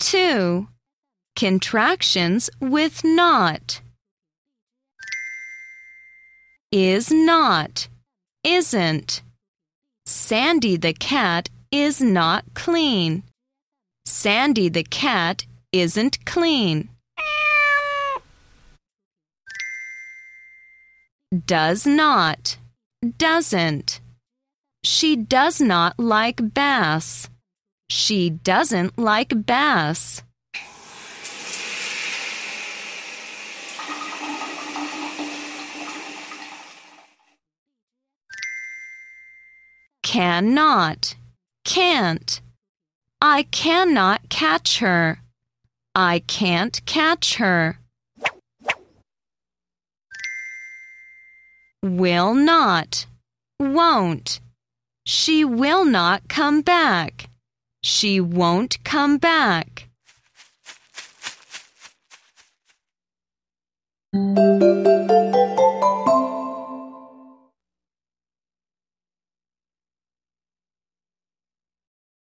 2. Contractions with not. Is not. Isn't. Sandy the cat is not clean. Sandy the cat isn't clean. Does not. Doesn't. She does not like bass. She doesn't like bass. Cannot. Can't. I cannot catch her. I can't catch her. Will not. Won't. She will not come back. She won't come back.